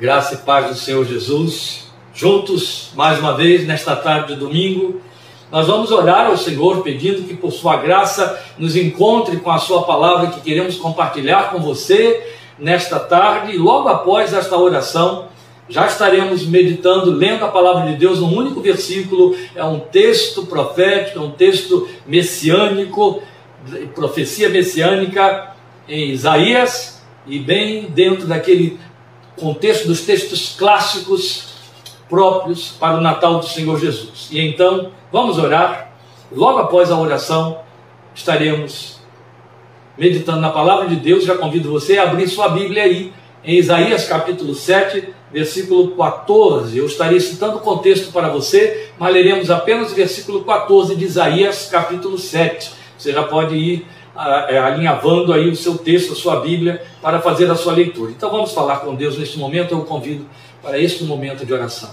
Graça e paz do Senhor Jesus. Juntos, mais uma vez, nesta tarde de domingo, nós vamos orar ao Senhor pedindo que, por Sua graça, nos encontre com a Sua palavra que queremos compartilhar com você nesta tarde. E logo após esta oração, já estaremos meditando, lendo a palavra de Deus num único versículo. É um texto profético, é um texto messiânico, profecia messiânica em Isaías, e bem dentro daquele contexto dos textos clássicos próprios para o Natal do Senhor Jesus. E então, vamos orar. Logo após a oração, estaremos meditando na palavra de Deus. Já convido você a abrir sua Bíblia aí, em Isaías capítulo 7, versículo 14. Eu estarei citando o contexto para você, mas leremos apenas o versículo 14 de Isaías capítulo 7. Você já pode ir alinhavando aí o seu texto, a sua Bíblia, para fazer a sua leitura. Então vamos falar com Deus neste momento, eu o convido para este momento de oração.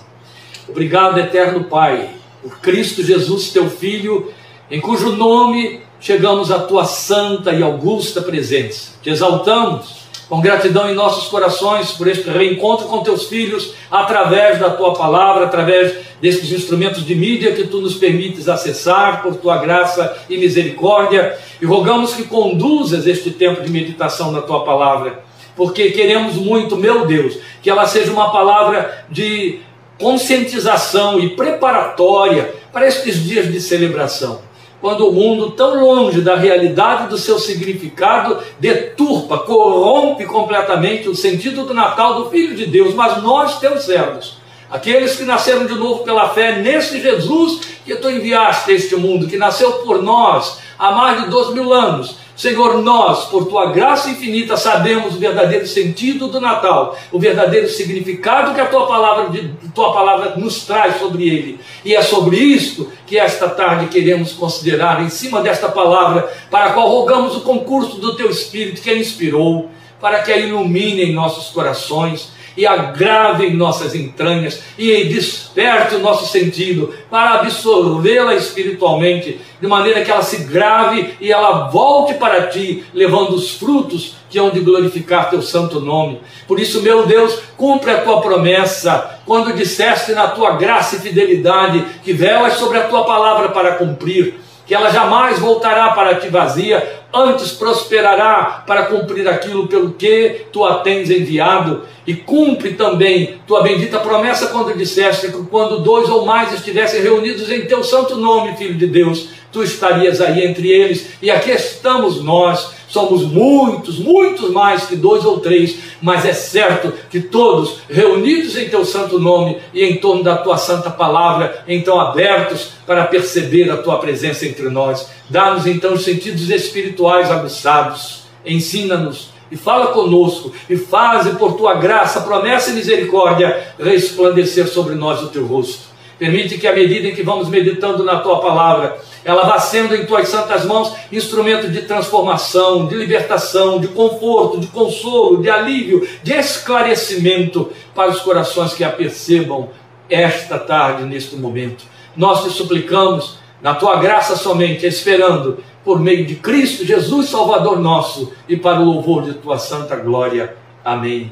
Obrigado, eterno Pai, por Cristo Jesus, teu Filho, em cujo nome chegamos à tua santa e augusta presença. Te exaltamos com gratidão em nossos corações por este reencontro com teus filhos, através da tua palavra, através destes instrumentos de mídia que tu nos permites acessar por tua graça e misericórdia, e rogamos que conduzas este tempo de meditação na tua palavra, porque queremos muito, meu Deus, que ela seja uma palavra de conscientização e preparatória para estes dias de celebração quando o mundo, tão longe da realidade do seu significado, deturpa, corrompe completamente o sentido do Natal do Filho de Deus. Mas nós, teus servos, aqueles que nasceram de novo pela fé nesse Jesus que tu enviaste a este mundo, que nasceu por nós há mais de dois mil anos, Senhor, nós, por tua graça infinita, sabemos o verdadeiro sentido do Natal, o verdadeiro significado que a tua palavra, tua palavra nos traz sobre ele. E é sobre isto que esta tarde queremos considerar, em cima desta palavra, para a qual rogamos o concurso do teu Espírito que a inspirou, para que a ilumine em nossos corações e agrave em nossas entranhas e desperte o nosso sentido para absorvê-la espiritualmente, de maneira que ela se grave e ela volte para ti, levando os frutos que hão de glorificar teu santo nome. Por isso, meu Deus, cumpre a tua promessa, quando disseste na tua graça e fidelidade que velas sobre a tua palavra para cumprir que ela jamais voltará para ti vazia, antes prosperará para cumprir aquilo pelo que tu a tens enviado, e cumpre também tua bendita promessa quando disseste que quando dois ou mais estivessem reunidos em teu santo nome, Filho de Deus, tu estarias aí entre eles, e aqui estamos nós, somos muitos, muitos mais que dois ou três, mas é certo que todos reunidos em teu santo nome e em torno da tua santa palavra, então abertos para perceber a tua presença entre nós. Dá-nos então os sentidos espirituais aguçados, ensina-nos e fala conosco, e faze por tua graça, promessa e misericórdia resplandecer sobre nós o teu rosto. Permite que, à medida em que vamos meditando na tua palavra, ela vá sendo em tuas santas mãos instrumento de transformação, de libertação, de conforto, de consolo, de alívio, de esclarecimento para os corações que a percebam esta tarde, neste momento. Nós te suplicamos, na tua graça somente, esperando por meio de Cristo Jesus, Salvador nosso, e para o louvor de tua santa glória. Amém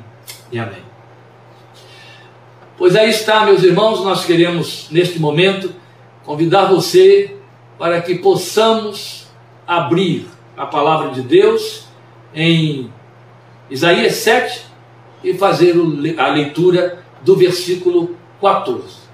e amém. Pois aí está, meus irmãos, nós queremos neste momento convidar você para que possamos abrir a palavra de Deus em Isaías 7 e fazer a leitura do versículo 14.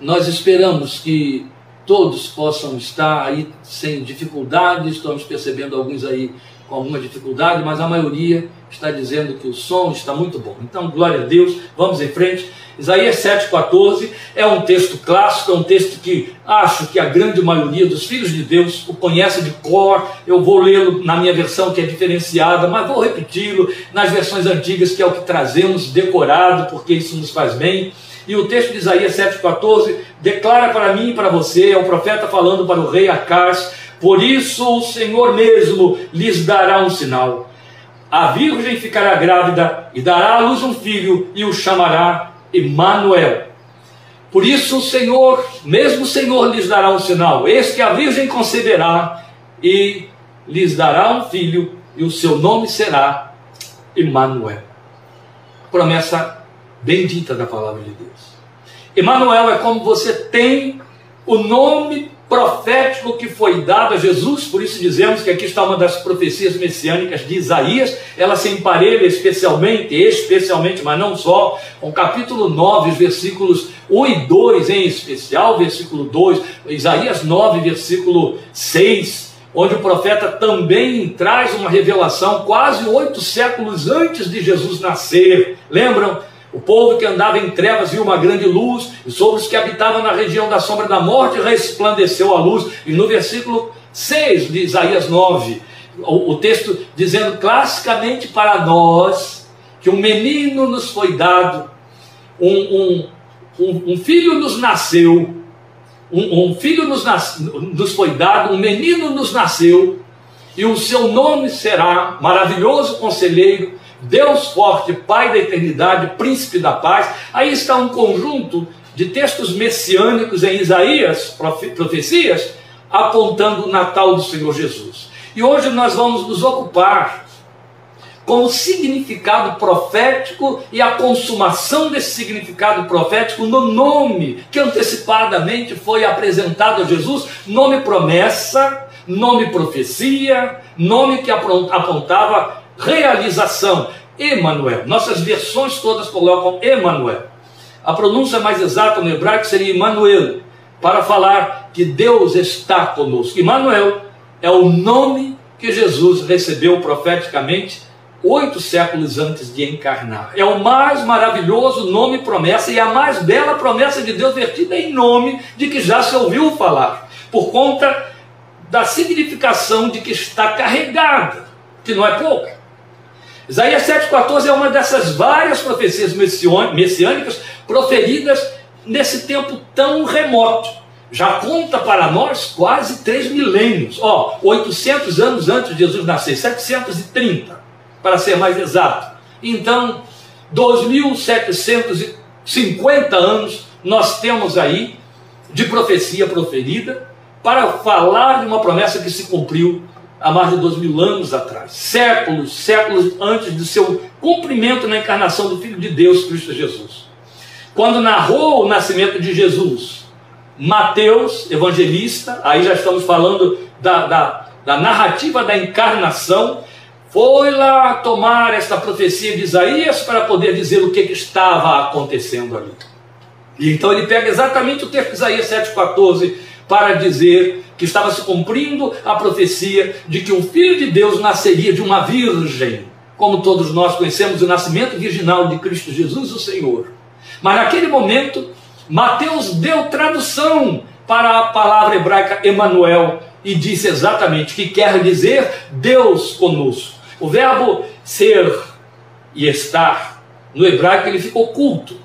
Nós esperamos que todos possam estar aí sem dificuldades, estamos percebendo alguns aí com alguma dificuldade, mas a maioria está dizendo que o som está muito bom. Então, glória a Deus, vamos em frente. Isaías 7,14 é um texto clássico, é um texto que acho que a grande maioria dos filhos de Deus o conhece de cor. Eu vou lê-lo na minha versão que é diferenciada, mas vou repeti-lo nas versões antigas, que é o que trazemos decorado, porque isso nos faz bem. E o texto de Isaías 7,14 declara para mim e para você, é o profeta falando para o rei Acás, por isso o Senhor mesmo lhes dará um sinal. A virgem ficará grávida e dará à luz um filho e o chamará Emanuel. Por isso o Senhor, mesmo o Senhor lhes dará um sinal. Eis que a virgem conceberá e lhes dará um filho e o seu nome será Emanuel. Promessa bendita da palavra de Deus. Emanuel é como você tem o nome profético que foi dado a Jesus, por isso dizemos que aqui está uma das profecias messiânicas de Isaías, ela se emparelha especialmente, especialmente, mas não só, com capítulo 9, versículos 1 e 2 em especial, versículo 2, Isaías 9, versículo 6, onde o profeta também traz uma revelação quase oito séculos antes de Jesus nascer. Lembram? O povo que andava em trevas viu uma grande luz, e sobre os que habitavam na região da sombra da morte resplandeceu a luz. E no versículo 6 de Isaías 9, o, o texto dizendo classicamente para nós que um menino nos foi dado, um, um, um, um filho nos nasceu, um, filho nos, nas, nos foi dado, um menino nos nasceu, e o seu nome será maravilhoso conselheiro, Deus forte, Pai da eternidade, príncipe da paz. Aí está um conjunto de textos messiânicos em Isaías, profecias, apontando o Natal do Senhor Jesus. E hoje nós vamos nos ocupar com o significado profético e a consumação desse significado profético no nome que antecipadamente foi apresentado a Jesus, nome promessa, nome profecia, nome que apontava realização. Emanuel. Nossas versões todas colocam Emanuel. A pronúncia mais exata no hebraico seria Emanuel, para falar que Deus está conosco. Emanuel é o nome que Jesus recebeu profeticamente oito séculos antes de encarnar. É o mais maravilhoso nome promessa e a mais bela promessa de Deus vertida em nome de que já se ouviu falar, por conta da significação de que está carregada, que não é pouca. Isaías 7,14 é uma dessas várias profecias messiânicas proferidas nesse tempo tão remoto. Já conta para nós quase três milênios, ó, 800 anos antes de Jesus nascer, 730, para ser mais exato. Então, 2.750 anos nós temos aí de profecia proferida para falar de uma promessa que se cumpriu há mais de dois mil anos atrás, séculos, séculos antes do seu cumprimento na encarnação do Filho de Deus, Cristo Jesus. Quando narrou o nascimento de Jesus, Mateus, evangelista, aí já estamos falando da, da, da narrativa da encarnação, foi lá tomar esta profecia de Isaías para poder dizer o que, que estava acontecendo ali. E então ele pega exatamente o texto de Isaías 7,14 para dizer que estava se cumprindo a profecia de que um filho de Deus nasceria de uma virgem, como todos nós conhecemos o nascimento virginal de Cristo Jesus, o Senhor. Mas naquele momento, Mateus deu tradução para a palavra hebraica Emanuel e disse exatamente que quer dizer Deus conosco. O verbo ser e estar no hebraico ele ficou oculto.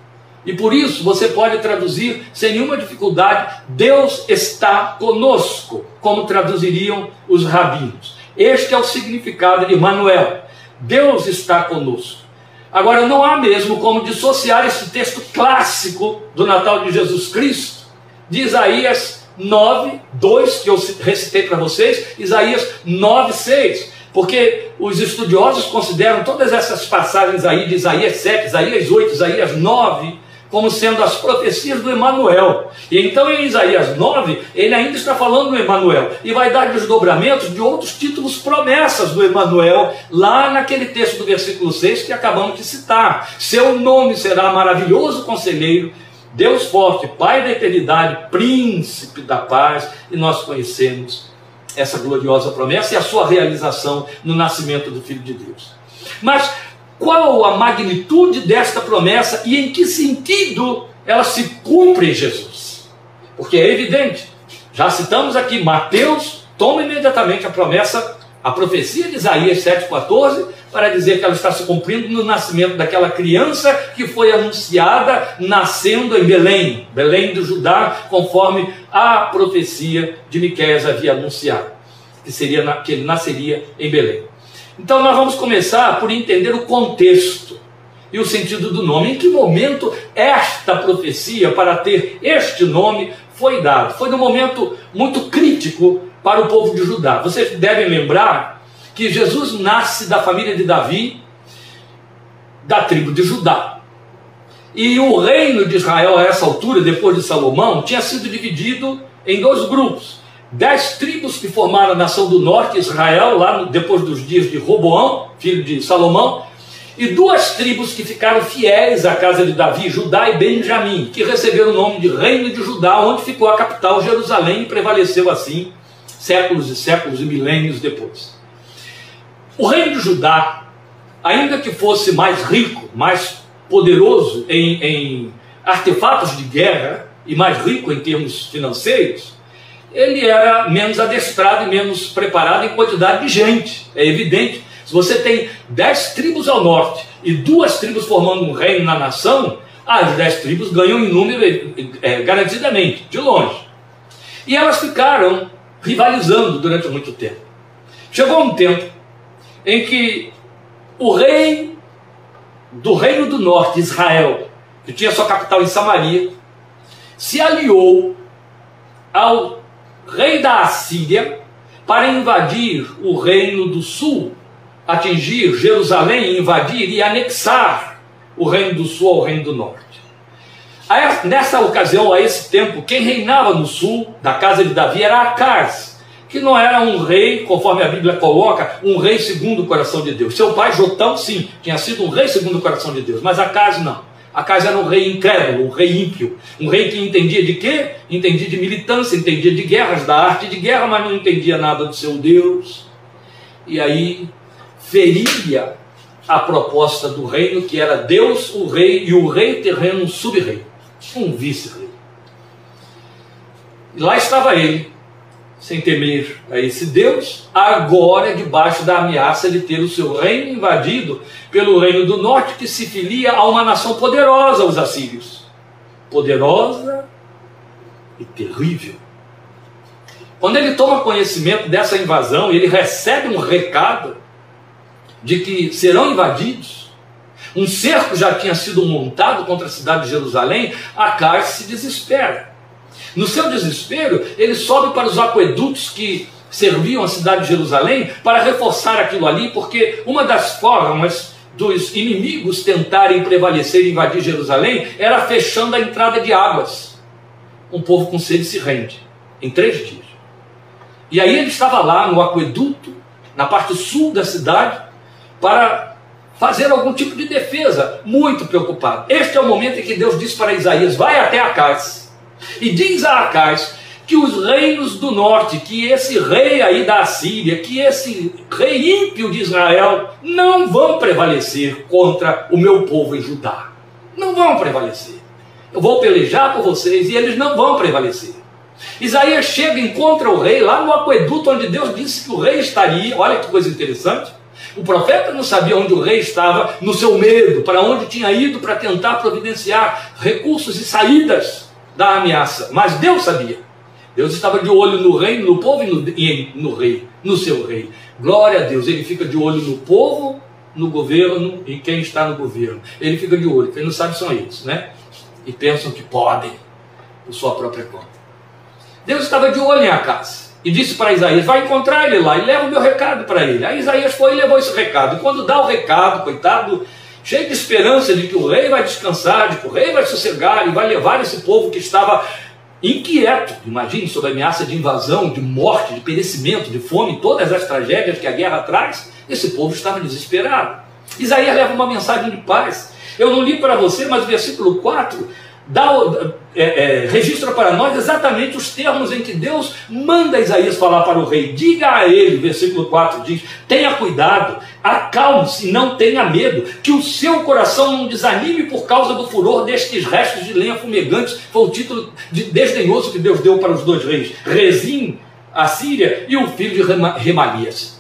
E por isso você pode traduzir sem nenhuma dificuldade: Deus está conosco, como traduziriam os rabinos. Este é o significado de Emmanuel. Deus está conosco. Agora, não há mesmo como dissociar esse texto clássico do Natal de Jesus Cristo, de Isaías 9, 2, que eu recitei para vocês, Isaías 9, 6. Porque os estudiosos consideram todas essas passagens aí de Isaías 7, Isaías 8, Isaías 9, como sendo as profecias do Emanuel. E então em Isaías 9, ele ainda está falando do Emanuel e vai dar desdobramentos de outros títulos promessas do Emanuel lá naquele texto do versículo 6 que acabamos de citar. Seu nome será maravilhoso conselheiro, Deus forte, Pai da eternidade, príncipe da paz, e nós conhecemos essa gloriosa promessa e a sua realização no nascimento do Filho de Deus. Mas qual a magnitude desta promessa e em que sentido ela se cumpre em Jesus. Porque é evidente, já citamos aqui, Mateus toma imediatamente a promessa, a profecia de Isaías 7,14, para dizer que ela está se cumprindo no nascimento daquela criança que foi anunciada nascendo em Belém, Belém do Judá, conforme a profecia de Miqueias havia anunciado, que, seria, que ele nasceria em Belém. Então nós vamos começar por entender o contexto e o sentido do nome. Em que momento esta profecia para ter este nome foi dada? Foi num momento muito crítico para o povo de Judá. Vocês devem lembrar que Jesus nasce da família de Davi, da tribo de Judá. E o reino de Israel, a essa altura, depois de Salomão, tinha sido dividido em dois grupos. Dez tribos que formaram a nação do norte, Israel, lá no, depois dos dias de Roboão, filho de Salomão, e duas tribos que ficaram fiéis à casa de Davi, Judá e Benjamim, que receberam o nome de Reino de Judá, onde ficou a capital Jerusalém e prevaleceu assim séculos e séculos e milênios depois. O reino de Judá, ainda que fosse mais rico, mais poderoso em, em artefatos de guerra e mais rico em termos financeiros, ele era menos adestrado e menos preparado em quantidade de gente. É evidente. Se você tem dez tribos ao norte e duas tribos formando um reino na nação, as dez tribos ganham em número é, garantidamente, de longe. E elas ficaram rivalizando durante muito tempo. Chegou um tempo em que o rei do Reino do Norte, Israel, que tinha sua capital em Samaria, se aliou ao rei da Assíria para invadir o Reino do Sul, atingir Jerusalém, invadir e anexar o Reino do Sul ao Reino do Norte. Nessa ocasião, a esse tempo, quem reinava no sul da casa de Davi era Acaz, que não era um rei, conforme a Bíblia coloca, um rei segundo o coração de Deus. Seu pai, Jotão, sim, tinha sido um rei segundo o coração de Deus, mas Acas não. Acas era um rei incrédulo, um rei ímpio, um rei que entendia de quê? Entendia de militância, entendia de guerras, da arte de guerra, mas não entendia nada do seu Deus. E aí feria a proposta do reino, que era Deus o rei e o rei terreno um sub-rei, um vice-rei. E lá estava ele, sem temer a esse Deus, agora debaixo da ameaça de ter o seu reino invadido pelo reino do norte, que se filia a uma nação poderosa, os assírios. Poderosa e terrível. Quando ele toma conhecimento dessa invasão, ele recebe um recado de que serão invadidos. Um cerco já tinha sido montado contra a cidade de Jerusalém, Acais se desespera. No seu desespero, ele sobe para os aquedutos que serviam a cidade de Jerusalém para reforçar aquilo ali, porque uma das formas dos inimigos tentarem prevalecer e invadir Jerusalém era fechando a entrada de águas. Um povo com sede se rende em três dias. E aí ele estava lá no aqueduto, na parte sul da cidade, para fazer algum tipo de defesa, muito preocupado. Este é o momento em que Deus disse para Isaías: vai até a casa e diz a Acais que os reinos do norte, que esse rei aí da Síria, que esse rei ímpio de Israel, não vão prevalecer contra o meu povo em Judá. Não vão prevalecer. Eu vou pelejar por vocês e eles não vão prevalecer. Isaías chega e encontra o rei lá no aqueduto onde Deus disse que o rei estaria. Olha que coisa interessante. O profeta não sabia onde o rei estava, no seu medo, para onde tinha ido para tentar providenciar recursos e saídas da ameaça, mas Deus sabia. Deus estava de olho no reino, no povo e no, e no rei, no seu rei. Glória a Deus, ele fica de olho no povo, no governo e quem está no governo. Ele fica de olho, quem não sabe são eles, né? E pensam que podem, por sua própria conta. Deus estava de olho em Acas e disse para Isaías: Vai encontrar ele lá e leva o meu recado para ele. Aí Isaías foi e levou esse recado. E quando dá o recado, coitado cheio de esperança de que o rei vai descansar, de que o rei vai sossegar e vai levar esse povo que estava inquieto, imagine, sob a ameaça de invasão, de morte, de perecimento, de fome, todas as tragédias que a guerra traz, esse povo estava desesperado. Isaías leva uma mensagem de paz. Eu não li para você, mas o versículo 4 dá, é, é, registra para nós exatamente os termos em que Deus manda Isaías falar para o rei. Diga a ele, versículo 4 diz: tenha cuidado, acalme-se, não tenha medo, que o seu coração não desanime por causa do furor destes restos de lenha fumegantes. Foi o título de desdenhoso que Deus deu para os dois reis: Rezim, a Síria, e o filho de Remalias.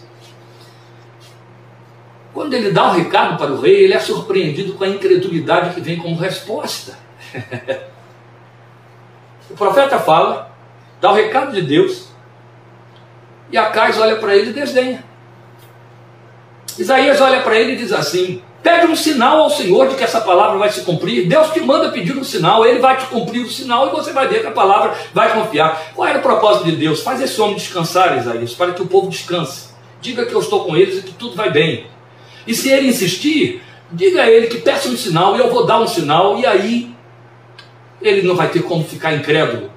Quando ele dá o um recado para o rei, ele é surpreendido com a incredulidade que vem como resposta. o profeta fala, dá o recado de Deus, e Acais olha para ele e desdenha. Isaías olha para ele e diz assim: Pede um sinal ao Senhor de que essa palavra vai se cumprir. Deus te manda pedir um sinal, ele vai te cumprir o sinal e você vai ver que a palavra vai confiar. Qual era o propósito de Deus? Faz esse homem descansar, Isaías, para que o povo descanse. Diga que eu estou com eles e que tudo vai bem. E se ele insistir, diga a ele que peça um sinal e eu vou dar um sinal, e aí ele não vai ter como ficar incrédulo.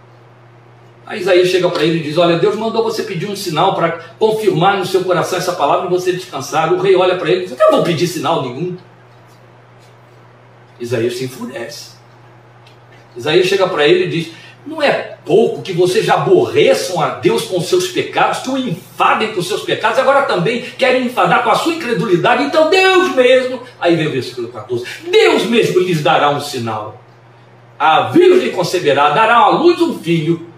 Aí Isaías chega para ele e diz: Olha, Deus mandou você pedir um sinal para confirmar no seu coração essa palavra e você descansar. O rei olha para ele e diz: Eu não vou pedir sinal nenhum. Isaías se enfurece. Isaías chega para ele e diz: Não é pouco que vocês já aborreçam a Deus com seus pecados, que o enfadem com seus pecados, agora também querem enfadar com a sua incredulidade. Então Deus mesmo, aí vem o versículo 14: Deus mesmo lhes dará um sinal. A virgem conceberá, dará à luz um filho,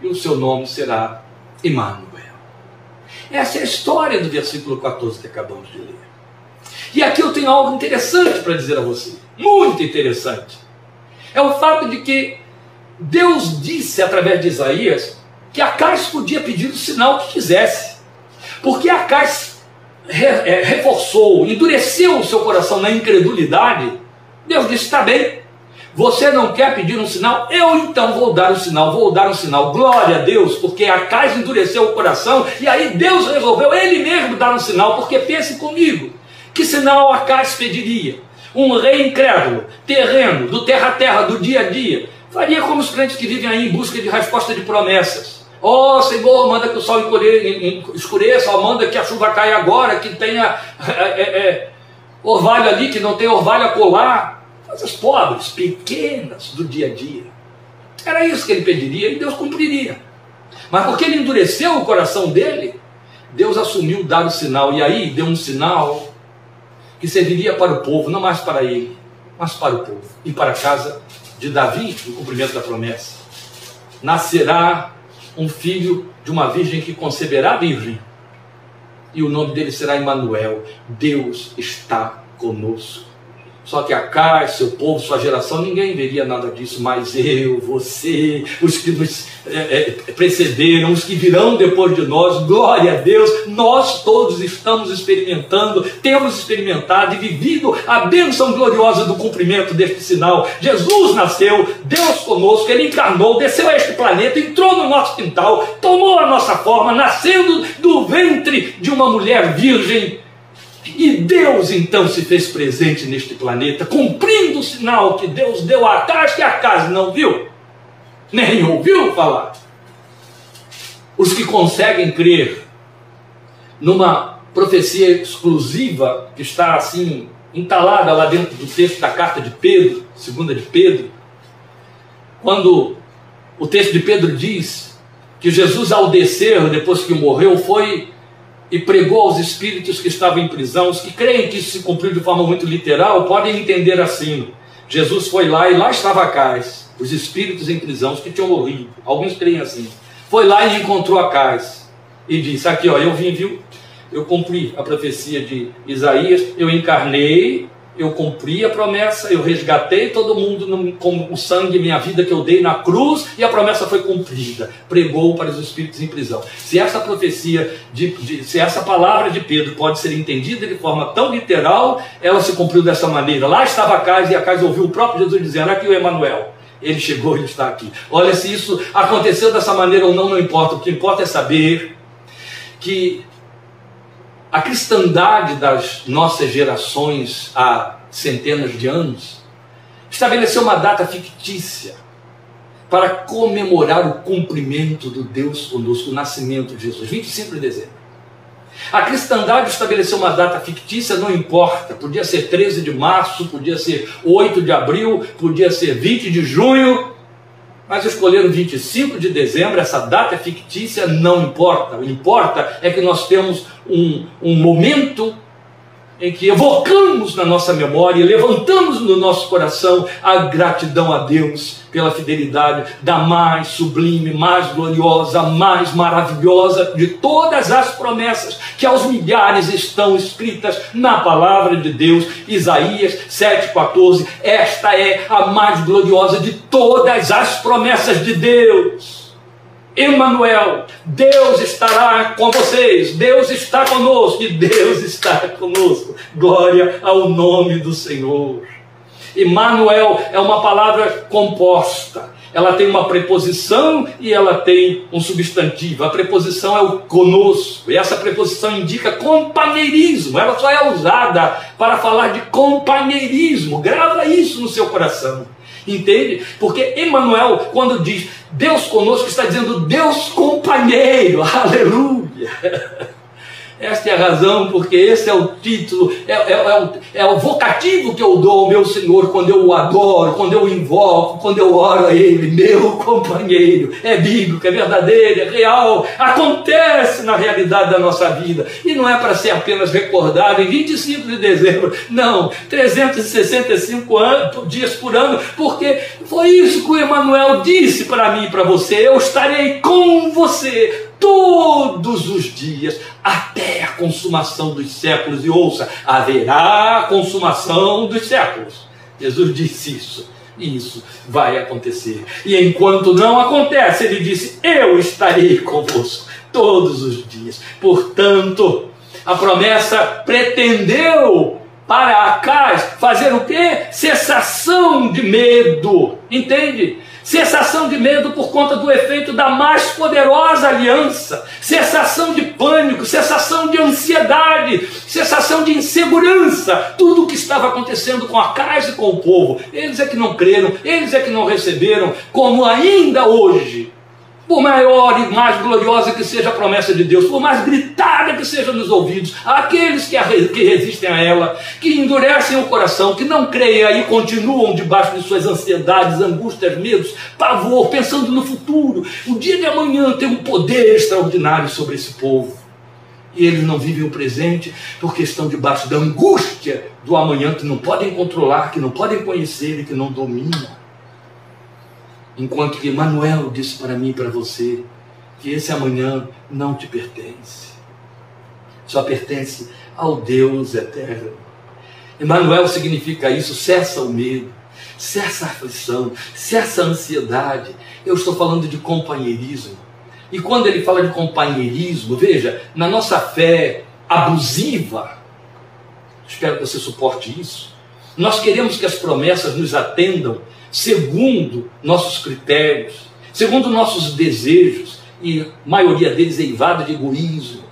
e o seu nome será Emmanuel. Essa é a história do versículo 14 que acabamos de ler. E aqui eu tenho algo interessante para dizer a você, muito interessante. É o fato de que Deus disse através de Isaías que Acais podia pedir o sinal que quisesse, porque Acais é, reforçou, endureceu o seu coração na incredulidade. Deus disse: está bem, você não quer pedir um sinal? Eu então vou dar um sinal, vou dar um sinal. Glória a Deus, porque Acais endureceu o coração e aí Deus resolveu ele mesmo dar um sinal, porque pense comigo, que sinal Acais pediria? Um rei incrédulo, terreno, do terra a terra, do dia a dia, faria como os crentes que vivem aí em busca de resposta de promessas. Ó oh, Senhor, manda que o sol escureça, manda que a chuva caia agora, que tenha é, é, é, orvalho ali, que não tem orvalho a colar coisas pobres, pequenas do dia a dia. Era isso que ele pediria e Deus cumpriria. Mas porque ele endureceu o coração dele, Deus assumiu dar o sinal, e aí deu um sinal que serviria para o povo, não mais para ele, mas para o povo e para a casa de Davi, no cumprimento da promessa. Nascerá um filho de uma virgem que conceberá virgem, e o nome dele será Emanuel. Deus está conosco. Só que a Cai, seu povo, sua geração, ninguém veria nada disso, mas eu, você, os que nos é, é, precederam, os que virão depois de nós, glória a Deus, nós todos estamos experimentando, temos experimentado e vivido a bênção gloriosa do cumprimento deste sinal. Jesus nasceu, Deus conosco, Ele encarnou, desceu a este planeta, entrou no nosso quintal, tomou a nossa forma, nascendo do ventre de uma mulher virgem e Deus então se fez presente neste planeta, cumprindo o sinal que Deus deu a Acas, que Acas não viu, nem ouviu falar. Os que conseguem crer numa profecia exclusiva que está assim entalada lá dentro do texto da carta de Pedro, segunda de Pedro, quando o texto de Pedro diz que Jesus ao descer depois que morreu foi e pregou aos espíritos que estavam em prisão. Os que creem que isso se cumpriu de forma muito literal podem entender assim. Jesus foi lá e lá estava Acais, os espíritos em prisão, os que tinham morrido. Alguns creem assim. Foi lá e encontrou Acais e disse: Aqui, ó, eu vim, viu? Eu cumpri a profecia de Isaías, eu encarnei eu cumpri a promessa, eu resgatei todo mundo no, com o sangue, minha vida que eu dei na cruz, e a promessa foi cumprida. Pregou para os espíritos em prisão. Se essa profecia, de, de, se essa palavra de Pedro pode ser entendida de forma tão literal, ela se cumpriu dessa maneira. Lá estava a casa e a casa ouviu o próprio Jesus dizendo: Aqui o Emanuel. Ele chegou, ele está aqui. Olha, se isso aconteceu dessa maneira ou não, não importa. O que importa é saber que a cristandade das nossas gerações há centenas de anos estabeleceu uma data fictícia para comemorar o cumprimento do Deus conosco, o nascimento de Jesus, 25 de dezembro. A cristandade estabeleceu uma data fictícia, não importa, podia ser 13 de março, podia ser 8 de abril, podia ser 20 de junho, mas escolheram 25 de dezembro, essa data fictícia, não importa. O que importa é que nós temos um, um momento em que evocamos na nossa memória e levantamos no nosso coração a gratidão a Deus pela fidelidade da mais sublime, mais gloriosa, mais maravilhosa de todas as promessas que aos milhares estão escritas na palavra de Deus, Isaías 7,14. Esta é a mais gloriosa de todas as promessas de Deus. Emanuel, Deus estará com vocês, Deus está conosco e Deus está conosco. Glória ao nome do Senhor. Emanuel é uma palavra composta. ela tem uma preposição e ela tem um substantivo. A preposição é o conosco, e essa preposição indica companheirismo. Ela só é usada para falar de companheirismo. Grava isso no seu coração. Entende? Porque Emmanuel, quando diz Deus conosco, está dizendo Deus companheiro. Aleluia. Esta é a razão, porque esse é o título, é, é, é, o, é, o, vocativo que eu dou ao meu Senhor quando eu o adoro, quando eu o invoco, quando eu oro a Ele, meu companheiro. É bíblico, é verdadeiro, é real, acontece na realidade da nossa vida. E não é para ser apenas recordado em 25 de dezembro, não, 365 anos, dias por ano, porque foi isso que o Emmanuel disse para mim e para você: eu estarei com você todos os dias, até a consumação dos séculos. E ouça, haverá consumação dos séculos. Jesus disse isso. E isso vai acontecer. E enquanto não acontece, ele disse: Eu estarei convosco todos os dias. Portanto, a promessa pretendeu para Acais fazer o quê? Cessação de medo. Entende? Cessação de medo por conta do efeito da mais poderosa aliança, cessação de pânico, cessação de ansiedade, cessação de insegurança, tudo o que estava acontecendo com a casa e com o povo. Eles é que não creram, eles é que não receberam, como ainda hoje por maior e mais gloriosa que seja a promessa de Deus, por mais gritada que seja nos ouvidos, aqueles que, a, que resistem a ela, que endurecem o coração, que não creem e continuam debaixo de suas ansiedades, angústias, medos, pavor, pensando no futuro. O dia de amanhã tem um poder extraordinário sobre esse povo. E eles não vivem o presente porque estão debaixo da angústia do amanhã que não podem controlar, que não podem conhecer e que não dominam. Enquanto que Manuel disse para mim e para você que esse amanhã não te pertence. Só pertence ao Deus eterno. Emmanuel significa isso, cessa o medo, cessa a aflição, cessa a ansiedade. Eu estou falando de companheirismo. E quando ele fala de companheirismo, veja, na nossa fé abusiva, espero que você suporte isso, nós queremos que as promessas nos atendam segundo nossos critérios, segundo nossos desejos, e a maioria deles eivada de egoísmo.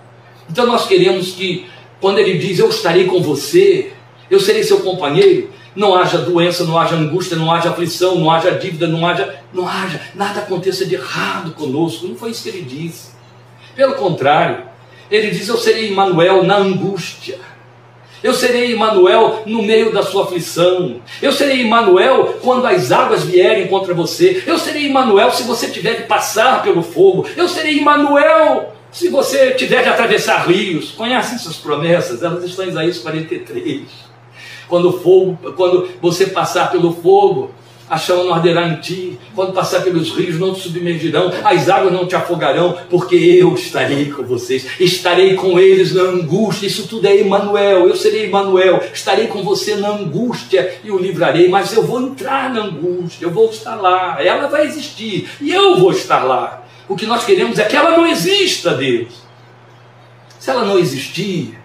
Então nós queremos que, quando ele diz eu estarei com você, eu serei seu companheiro, não haja doença, não haja angústia, não haja aflição, não haja dívida, não haja, não haja, nada aconteça de errado conosco. Não foi isso que ele disse. Pelo contrário, ele diz: Eu serei Emmanuel na angústia. Eu serei Emmanuel no meio da sua aflição. Eu serei Emmanuel quando as águas vierem contra você. Eu serei Emmanuel se você tiver que passar pelo fogo. Eu serei Emmanuel se você tiver que atravessar rios. Conhecem essas promessas? Elas estão em Isaías 43. Quando, fogo, quando você passar pelo fogo, a chama não arderá em ti, quando passar pelos rios não te submergirão, as águas não te afogarão, porque eu estarei com vocês, estarei com eles na angústia, isso tudo é Emmanuel, eu serei Emmanuel, estarei com você na angústia e o livrarei, mas eu vou entrar na angústia, eu vou estar lá, ela vai existir. E eu vou estar lá. O que nós queremos é que ela não exista, Deus. Se ela não existir,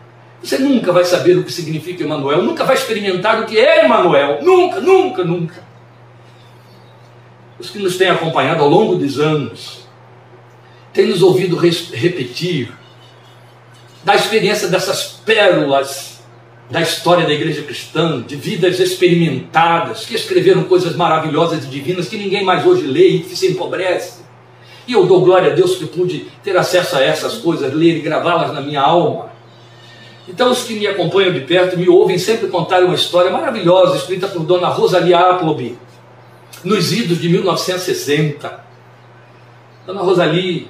você nunca vai saber o que significa Emmanuel, nunca vai experimentar o que é Emmanuel, nunca, nunca, nunca os que nos têm acompanhado ao longo dos anos, têm nos ouvido repetir da experiência dessas pérolas da história da igreja cristã, de vidas experimentadas, que escreveram coisas maravilhosas e divinas que ninguém mais hoje lê e que se empobrece. E eu dou glória a Deus que pude ter acesso a essas coisas, ler e gravá-las na minha alma. Então, os que me acompanham de perto me ouvem sempre contar uma história maravilhosa escrita por Dona Rosalia Appleby, nos idos de 1960. Dona Rosali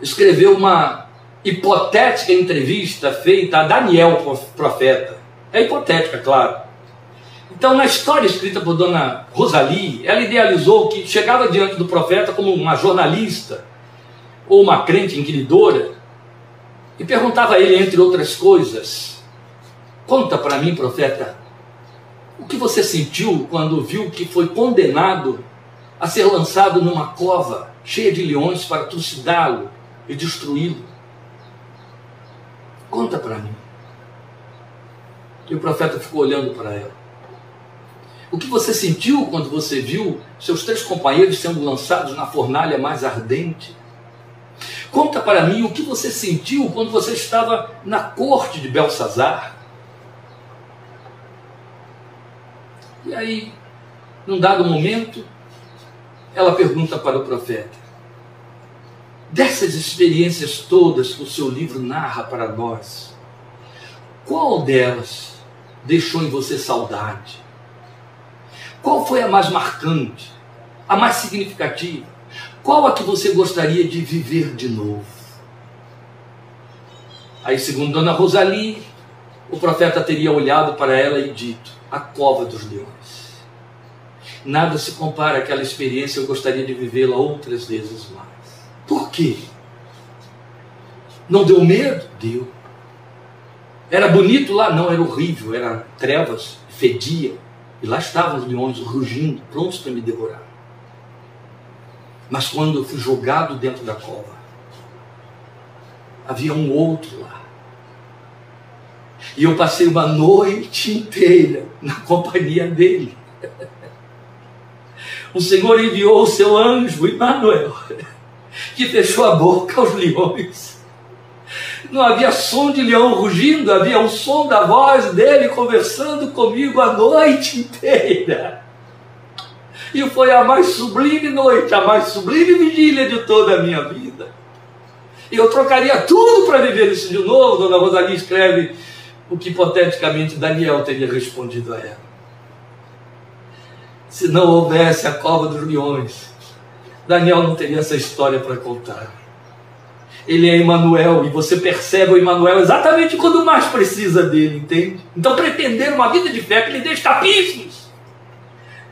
escreveu uma hipotética entrevista feita a Daniel, profeta. É hipotética, claro. Então, na história escrita por Dona Rosali, ela idealizou que chegava diante do profeta como uma jornalista ou uma crente inquiridora e perguntava a ele, entre outras coisas: Conta para mim, profeta, o que você sentiu quando viu que foi condenado a ser lançado numa cova cheia de leões para trucidá-lo e destruí-lo? Conta para mim. E o profeta ficou olhando para ela. O que você sentiu quando você viu seus três companheiros sendo lançados na fornalha mais ardente? Conta para mim o que você sentiu quando você estava na corte de Belsazar. E aí, num dado momento, ela pergunta para o profeta: dessas experiências todas que o seu livro narra para nós, qual delas deixou em você saudade? Qual foi a mais marcante, a mais significativa? Qual a que você gostaria de viver de novo? Aí, segundo Dona Rosalie, o profeta teria olhado para ela e dito: A cova dos leões. Nada se compara àquela experiência, eu gostaria de vivê-la outras vezes mais. Por quê? Não deu medo? Deu. Era bonito lá? Não, era horrível, era trevas, fedia. E lá estavam os leões rugindo, prontos para me devorar. Mas quando eu fui jogado dentro da cova, havia um outro lá. E eu passei uma noite inteira na companhia dele. O Senhor enviou o seu anjo, Emmanuel, que fechou a boca aos leões não havia som de leão rugindo, havia o som da voz dele conversando comigo a noite inteira. E foi a mais sublime noite, a mais sublime vigília de toda a minha vida. E eu trocaria tudo para viver isso de novo. Dona Rosalie escreve o que hipoteticamente Daniel teria respondido a ela. Se não houvesse a cova dos leões, Daniel não teria essa história para contar ele é Emmanuel, e você percebe o Emmanuel exatamente quando mais precisa dele, entende? Então, pretender uma vida de fé que lhe dê escapismos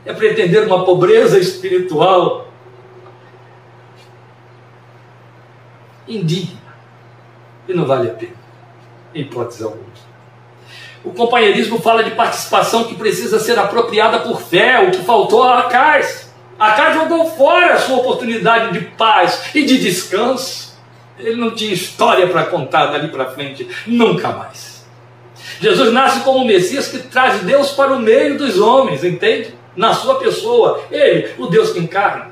é pretender uma pobreza espiritual indigna e não vale a pena, em hipótese alguma. O companheirismo fala de participação que precisa ser apropriada por fé, o que faltou a Acais. Acais jogou fora a sua oportunidade de paz e de descanso. Ele não tinha história para contar dali para frente, nunca mais. Jesus nasce como o Messias que traz Deus para o meio dos homens, entende? Na sua pessoa, ele, o Deus que encarna.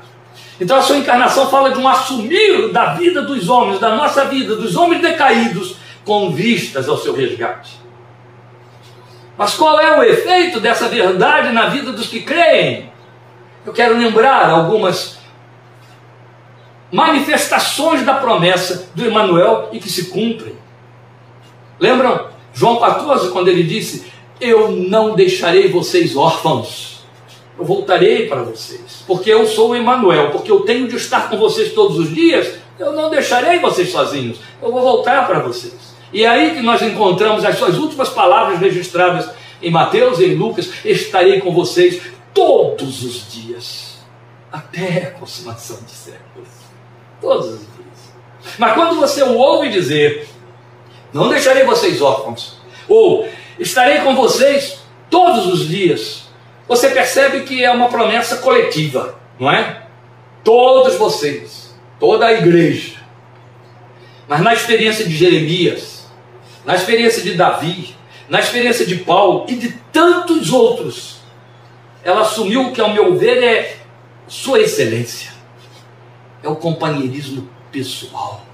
Então a sua encarnação fala de um assumir da vida dos homens, da nossa vida, dos homens decaídos, com vistas ao seu resgate. Mas qual é o efeito dessa verdade na vida dos que creem? Eu quero lembrar algumas manifestações da promessa do Emanuel e que se cumprem. Lembram João 14, quando ele disse: Eu não deixarei vocês órfãos, eu voltarei para vocês, porque eu sou o Emanuel, porque eu tenho de estar com vocês todos os dias, eu não deixarei vocês sozinhos, eu vou voltar para vocês. E é aí que nós encontramos as suas últimas palavras registradas em Mateus e em Lucas: Estarei com vocês todos os dias, até a consumação de séculos. Todos os dias. Mas quando você o ouve dizer, não deixarei vocês órfãos, ou estarei com vocês todos os dias, você percebe que é uma promessa coletiva, não é? Todos vocês, toda a igreja. Mas na experiência de Jeremias, na experiência de Davi, na experiência de Paulo e de tantos outros, ela assumiu o que, ao meu ver, é sua excelência é o companheirismo pessoal.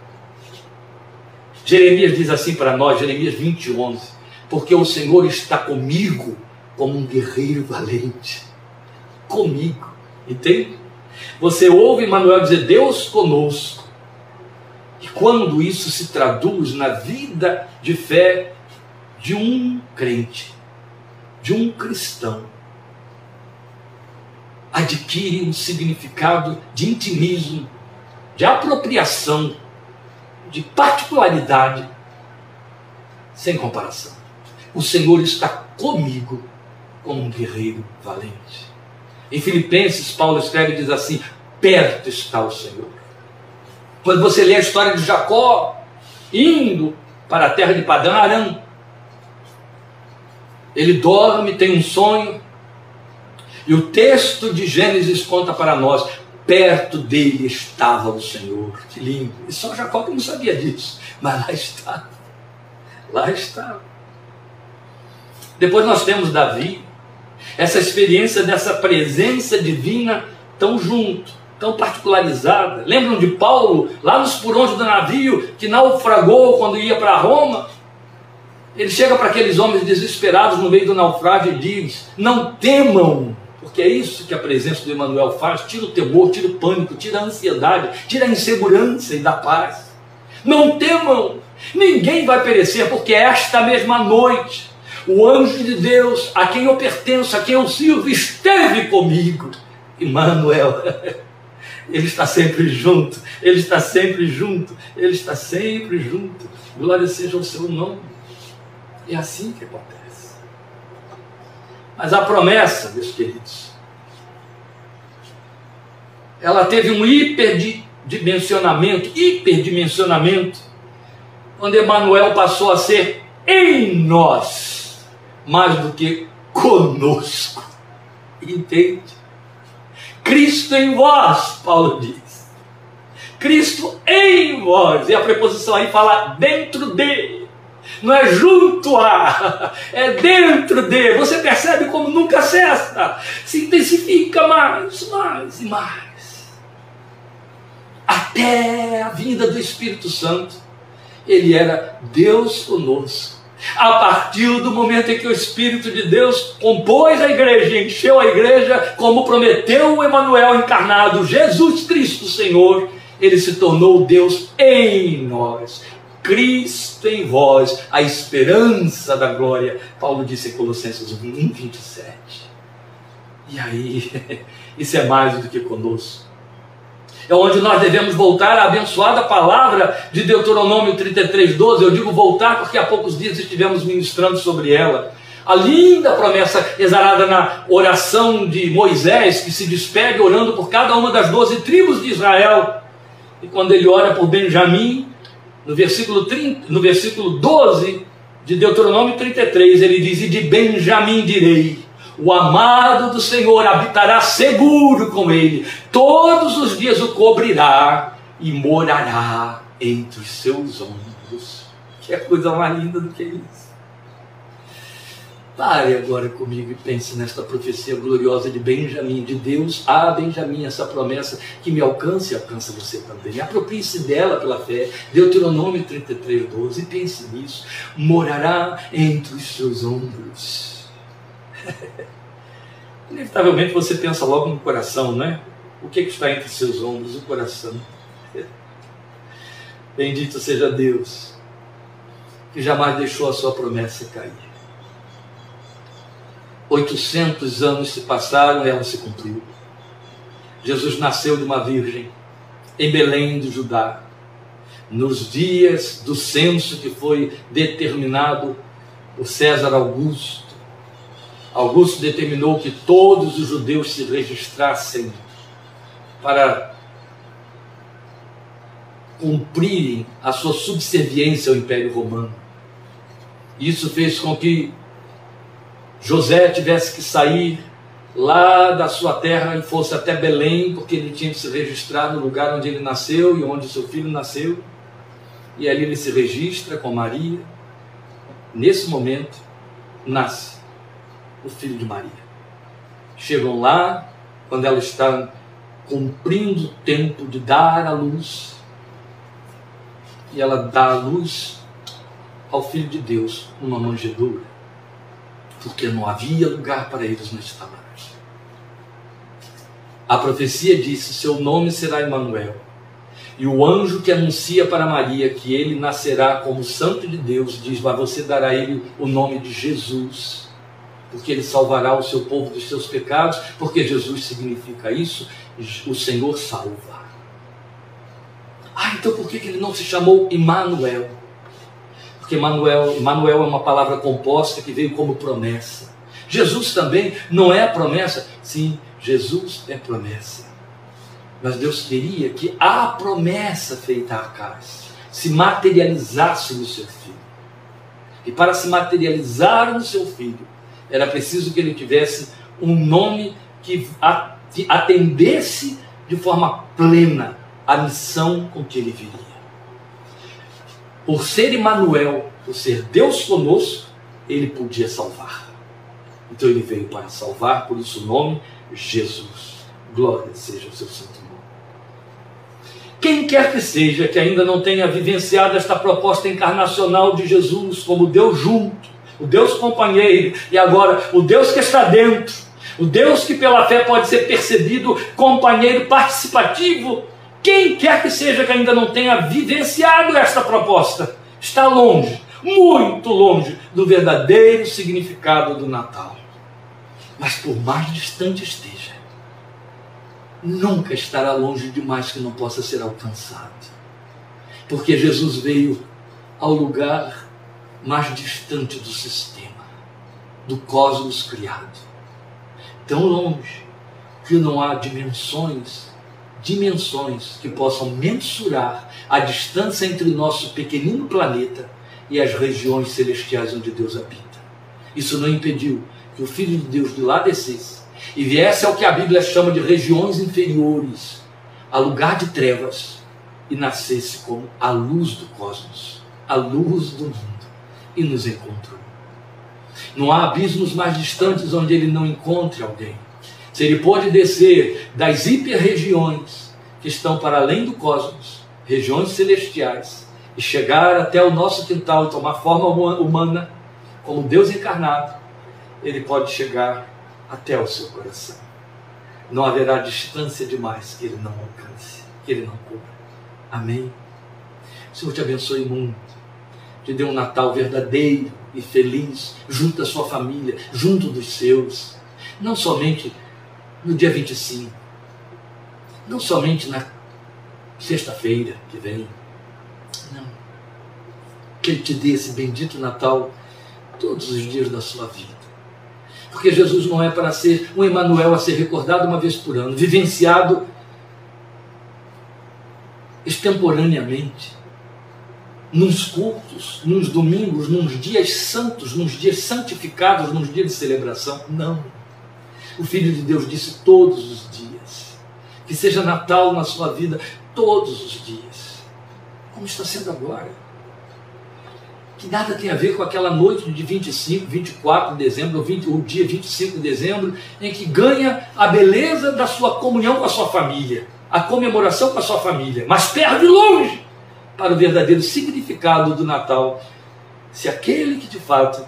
Jeremias diz assim para nós, Jeremias 20, 11: Porque o Senhor está comigo como um guerreiro valente. Comigo, entende? Você ouve Manuel dizer Deus conosco. E quando isso se traduz na vida de fé de um crente, de um cristão, adquire um significado de intimismo, de apropriação, de particularidade, sem comparação. O Senhor está comigo como um guerreiro valente. Em Filipenses, Paulo escreve e diz assim: perto está o Senhor. Quando você lê a história de Jacó indo para a terra de Padã Aram, ele dorme, tem um sonho, e o texto de Gênesis conta para nós: perto dele estava o Senhor. Que lindo. E só Jacó que não sabia disso. Mas lá estava. Lá estava. Depois nós temos Davi. essa experiência dessa presença divina tão junto, tão particularizada. Lembram de Paulo, lá nos porões do navio, que naufragou quando ia para Roma? Ele chega para aqueles homens desesperados no meio do naufrágio e diz: Não temam, porque é isso que a presença do Emmanuel faz: tira o temor, tira o pânico, tira a ansiedade, tira a insegurança e dá paz. Não temam, ninguém vai perecer, porque esta mesma noite o anjo de Deus, a quem eu pertenço, a quem eu sirvo, esteve comigo. Emmanuel, ele está sempre junto, ele está sempre junto, ele está sempre junto. Glória seja o seu nome. É assim que acontece. Mas a promessa, meus queridos, ela teve um hiperdimensionamento, hiperdimensionamento, quando Emmanuel passou a ser em nós, mais do que conosco. Entende? Cristo em vós, Paulo diz. Cristo em vós. E a preposição aí fala dentro de não é junto a, é dentro de. Você percebe como nunca cessa, se intensifica mais, mais e mais. Até a vinda do Espírito Santo, ele era Deus conosco. A partir do momento em que o Espírito de Deus compôs a igreja, encheu a igreja, como prometeu o Emanuel encarnado, Jesus Cristo Senhor, ele se tornou Deus em nós. Cristo em vós, a esperança da glória. Paulo disse em Colossenses 1, 27. E aí, isso é mais do que conosco. É onde nós devemos voltar à abençoada palavra de Deuteronômio 33, 12. Eu digo voltar porque há poucos dias estivemos ministrando sobre ela. A linda promessa exarada na oração de Moisés, que se despede orando por cada uma das doze tribos de Israel. E quando ele ora por Benjamim, no versículo, 30, no versículo 12 de Deuteronômio 33, ele diz: E de Benjamim direi: o amado do Senhor habitará seguro com ele, todos os dias o cobrirá e morará entre os seus ombros. Que é coisa mais linda do que isso. Pare agora comigo e pense nesta profecia gloriosa de Benjamim, de Deus a Benjamim, essa promessa que me alcance e alcança você também. Aproprie-se dela pela fé. Deuteronômio 33, 12. Pense nisso. Morará entre os seus ombros. Inevitavelmente você pensa logo no coração, não é? O que, é que está entre seus ombros? O coração. Bendito seja Deus, que jamais deixou a sua promessa cair. 800 anos se passaram e ela se cumpriu. Jesus nasceu de uma virgem em Belém do Judá, nos dias do censo que foi determinado por César Augusto. Augusto determinou que todos os judeus se registrassem para cumprirem a sua subserviência ao Império Romano. Isso fez com que José tivesse que sair lá da sua terra e fosse até Belém, porque ele tinha que se registrar no lugar onde ele nasceu e onde seu filho nasceu. E ali ele se registra com Maria. Nesse momento, nasce o filho de Maria. Chegam lá, quando ela está cumprindo o tempo de dar a luz, e ela dá a luz ao Filho de Deus numa manjedoura porque não havia lugar para eles no estábulo. A profecia disse: Seu nome será Emanuel. E o anjo que anuncia para Maria que ele nascerá como santo de Deus diz: Mas você dará a ele o nome de Jesus, porque ele salvará o seu povo dos seus pecados, porque Jesus significa isso, o Senhor salva. Ah, então por que ele não se chamou Emanuel? porque Manuel, Manuel é uma palavra composta que veio como promessa. Jesus também não é promessa? Sim, Jesus é promessa. Mas Deus queria que a promessa feita a Acais se materializasse no seu filho. E para se materializar no seu filho, era preciso que ele tivesse um nome que atendesse de forma plena a missão com que ele viria por ser Emmanuel, por ser Deus conosco, ele podia salvar. Então ele veio para salvar, por isso o nome Jesus. Glória seja o seu santo nome. Quem quer que seja que ainda não tenha vivenciado esta proposta encarnacional de Jesus como Deus junto, o Deus companheiro e agora o Deus que está dentro, o Deus que pela fé pode ser percebido companheiro participativo, quem quer que seja que ainda não tenha vivenciado esta proposta, está longe, muito longe do verdadeiro significado do Natal. Mas por mais distante esteja, nunca estará longe demais que não possa ser alcançado. Porque Jesus veio ao lugar mais distante do sistema, do cosmos criado. Tão longe que não há dimensões, dimensões que possam mensurar a distância entre o nosso pequenino planeta e as regiões celestiais onde Deus habita. Isso não impediu que o Filho de Deus de lá descesse e viesse ao que a Bíblia chama de regiões inferiores, a lugar de trevas, e nascesse como a luz do cosmos, a luz do mundo, e nos encontrou. Não há abismos mais distantes onde ele não encontre alguém. Se ele pôde descer das hiperregiões que estão para além do cosmos, regiões celestiais, e chegar até o nosso quintal e tomar forma humana, como Deus encarnado, ele pode chegar até o seu coração. Não haverá distância demais que ele não alcance, que ele não cubra. Amém? O Senhor te abençoe muito. Te dê um Natal verdadeiro e feliz, junto da sua família, junto dos seus. Não somente no dia 25, não somente na sexta-feira que vem. Não. Que Ele te dê esse bendito Natal todos os dias da sua vida. Porque Jesus não é para ser um Emanuel a ser recordado uma vez por ano, vivenciado extemporaneamente, nos cultos, nos domingos, nos dias santos, nos dias santificados, nos dias de celebração. Não. O Filho de Deus disse todos os dias. Que seja Natal na sua vida todos os dias. Como está sendo agora que nada tem a ver com aquela noite de 25, 24 de dezembro, ou 20, o dia 25 de dezembro, em que ganha a beleza da sua comunhão com a sua família, a comemoração com a sua família, mas perde longe para o verdadeiro significado do Natal, se aquele que de fato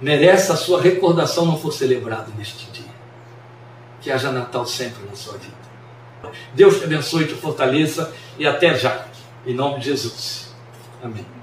merece a sua recordação não for celebrado neste dia. Que haja Natal sempre na sua vida. Deus te abençoe, te fortaleça e até já. Em nome de Jesus. Amém.